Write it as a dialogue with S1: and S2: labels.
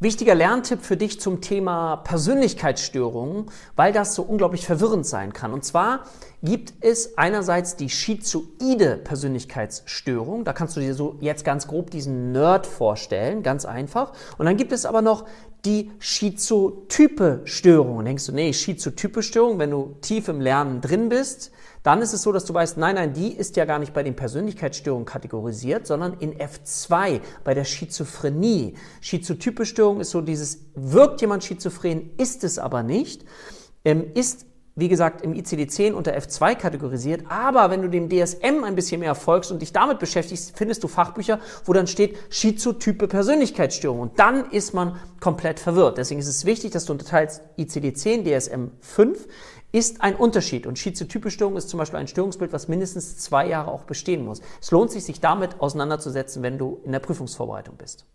S1: Wichtiger Lerntipp für dich zum Thema Persönlichkeitsstörungen, weil das so unglaublich verwirrend sein kann. Und zwar gibt es einerseits die schizoide Persönlichkeitsstörung. Da kannst du dir so jetzt ganz grob diesen Nerd vorstellen, ganz einfach. Und dann gibt es aber noch die schizotype Störung. Denkst du, nee, schizotype Störung, wenn du tief im Lernen drin bist, dann ist es so, dass du weißt, nein, nein, die ist ja gar nicht bei den Persönlichkeitsstörungen kategorisiert, sondern in F2 bei der Schizophrenie. Schizotype Störung ist so dieses, wirkt jemand schizophren, ist es aber nicht, ähm, ist wie gesagt, im ICD-10 unter F2 kategorisiert. Aber wenn du dem DSM ein bisschen mehr folgst und dich damit beschäftigst, findest du Fachbücher, wo dann steht schizotype Persönlichkeitsstörung. Und dann ist man komplett verwirrt. Deswegen ist es wichtig, dass du unterteilst ICD-10, DSM 5 ist ein Unterschied. Und schizotype Störung ist zum Beispiel ein Störungsbild, was mindestens zwei Jahre auch bestehen muss. Es lohnt sich, sich damit auseinanderzusetzen, wenn du in der Prüfungsvorbereitung bist.